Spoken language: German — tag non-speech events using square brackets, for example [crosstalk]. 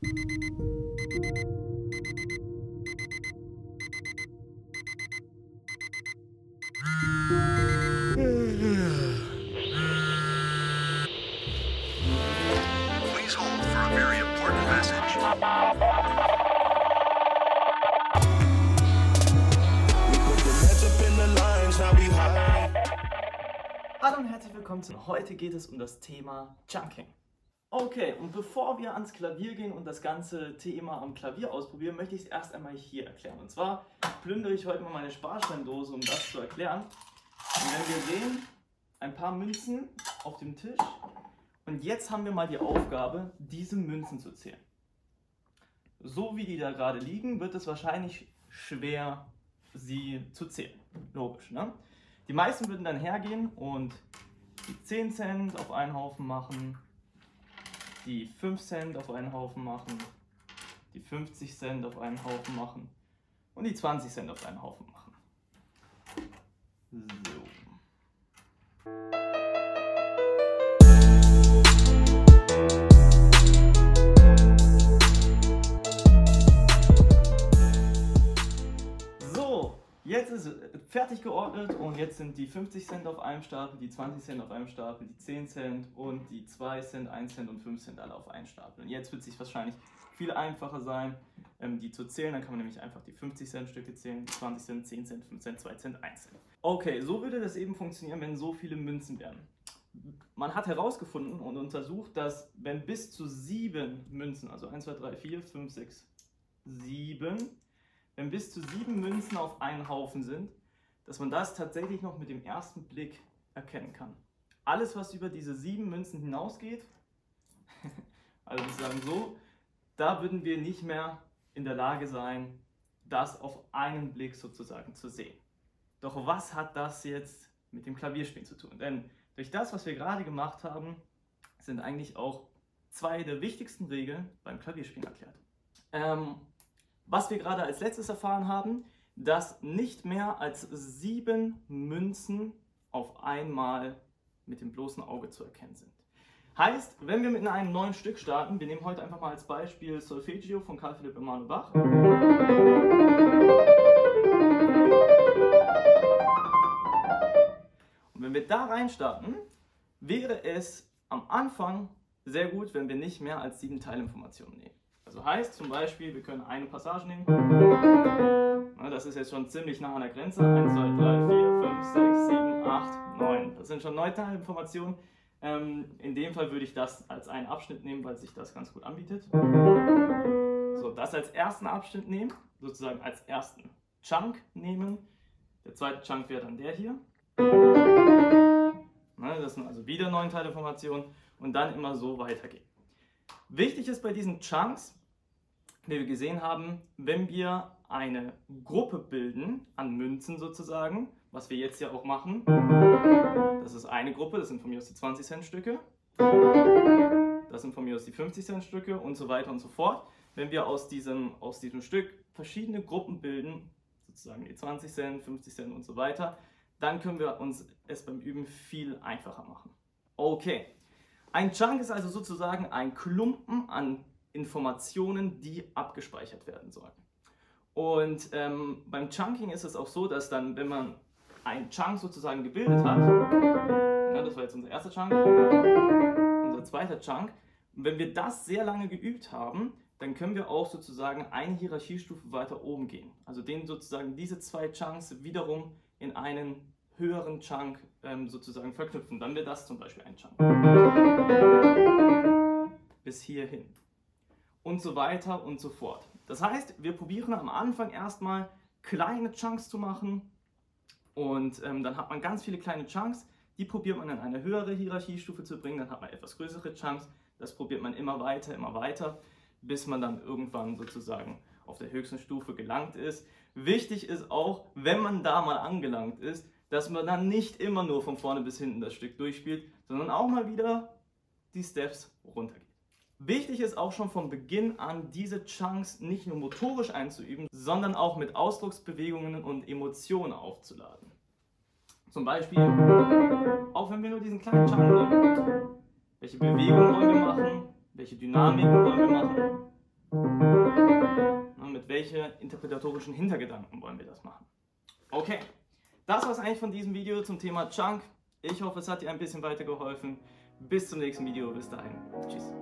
Hallo und herzlich willkommen zu. Heute geht es um das Thema Chunking. Okay, und bevor wir ans Klavier gehen und das ganze Thema am Klavier ausprobieren, möchte ich es erst einmal hier erklären. Und zwar plündere ich heute mal meine Sparsteindose, um das zu erklären. Und wenn wir sehen, ein paar Münzen auf dem Tisch. Und jetzt haben wir mal die Aufgabe, diese Münzen zu zählen. So wie die da gerade liegen, wird es wahrscheinlich schwer, sie zu zählen. Logisch, ne? Die meisten würden dann hergehen und die 10 Cent auf einen Haufen machen, die 5 Cent auf einen Haufen machen, die 50 Cent auf einen Haufen machen und die 20 Cent auf einen Haufen machen. Jetzt ist fertig geordnet und jetzt sind die 50 Cent auf einem Stapel, die 20 Cent auf einem Stapel, die 10 Cent und die 2 Cent, 1 Cent und 5 Cent alle auf einen Stapel. Und jetzt wird es sich wahrscheinlich viel einfacher sein, ähm, die zu zählen. Dann kann man nämlich einfach die 50 Cent Stücke zählen, die 20 Cent, 10 Cent, 5 Cent, 2 Cent, 1 Cent. Okay, so würde das eben funktionieren, wenn so viele Münzen wären. Man hat herausgefunden und untersucht, dass wenn bis zu sieben Münzen, also 1, 2, 3, 4, 5, 6, 7, wenn bis zu sieben Münzen auf einen Haufen sind, dass man das tatsächlich noch mit dem ersten Blick erkennen kann. Alles, was über diese sieben Münzen hinausgeht, [laughs] also sozusagen so, da würden wir nicht mehr in der Lage sein, das auf einen Blick sozusagen zu sehen. Doch was hat das jetzt mit dem Klavierspielen zu tun? Denn durch das, was wir gerade gemacht haben, sind eigentlich auch zwei der wichtigsten Regeln beim Klavierspielen erklärt. Ähm, was wir gerade als letztes erfahren haben, dass nicht mehr als sieben Münzen auf einmal mit dem bloßen Auge zu erkennen sind. Heißt, wenn wir mit einem neuen Stück starten, wir nehmen heute einfach mal als Beispiel Solfeggio von Carl Philipp Emanuel Bach. Und wenn wir da reinstarten, wäre es am Anfang sehr gut, wenn wir nicht mehr als sieben Teilinformationen nehmen. Also heißt zum Beispiel, wir können eine Passage nehmen. Na, Das ist jetzt schon ziemlich nah an der Grenze. 1, 2, 3, 4, 5, 6, 7, 8, 9. Das sind schon neun Teilinformationen. Ähm, in dem Fall würde ich das als einen Abschnitt nehmen, weil sich das ganz gut anbietet. So, das als ersten Abschnitt nehmen, sozusagen als ersten Chunk nehmen. Der zweite Chunk wäre dann der hier. Ne, das sind also wieder neun Teilinformationen und dann immer so weitergehen. Wichtig ist bei diesen Chunks, wie wir gesehen haben, wenn wir eine Gruppe bilden an Münzen sozusagen, was wir jetzt ja auch machen. Das ist eine Gruppe, das sind von mir aus die 20 Cent Stücke. Das sind von mir aus die 50 Cent Stücke und so weiter und so fort. Wenn wir aus diesem, aus diesem Stück verschiedene Gruppen bilden, sozusagen die 20 Cent, 50 Cent und so weiter, dann können wir uns es beim Üben viel einfacher machen. Okay, ein Chunk ist also sozusagen ein Klumpen an Informationen, die abgespeichert werden sollen. Und ähm, beim Chunking ist es auch so, dass dann, wenn man einen Chunk sozusagen gebildet hat, ja, das war jetzt unser erster Chunk, unser zweiter Chunk, wenn wir das sehr lange geübt haben, dann können wir auch sozusagen eine Hierarchiestufe weiter oben gehen. Also den sozusagen diese zwei Chunks wiederum in einen höheren Chunk ähm, sozusagen verknüpfen. Dann wäre das zum Beispiel ein Chunk. Bis hierhin. Und so weiter und so fort. Das heißt, wir probieren am Anfang erstmal kleine Chunks zu machen und ähm, dann hat man ganz viele kleine Chunks. Die probiert man in eine höhere Hierarchiestufe zu bringen. Dann hat man etwas größere Chunks. Das probiert man immer weiter, immer weiter, bis man dann irgendwann sozusagen auf der höchsten Stufe gelangt ist. Wichtig ist auch, wenn man da mal angelangt ist, dass man dann nicht immer nur von vorne bis hinten das Stück durchspielt, sondern auch mal wieder die Steps runtergeht. Wichtig ist auch schon von Beginn an, diese Chunks nicht nur motorisch einzuüben, sondern auch mit Ausdrucksbewegungen und Emotionen aufzuladen. Zum Beispiel, auch wenn wir nur diesen kleinen Chunk nehmen, welche Bewegungen wollen wir machen, welche Dynamiken wollen wir machen, Und mit welchen interpretatorischen Hintergedanken wollen wir das machen? Okay, das war es eigentlich von diesem Video zum Thema Chunk. Ich hoffe, es hat dir ein bisschen weitergeholfen. Bis zum nächsten Video. Bis dahin. Tschüss.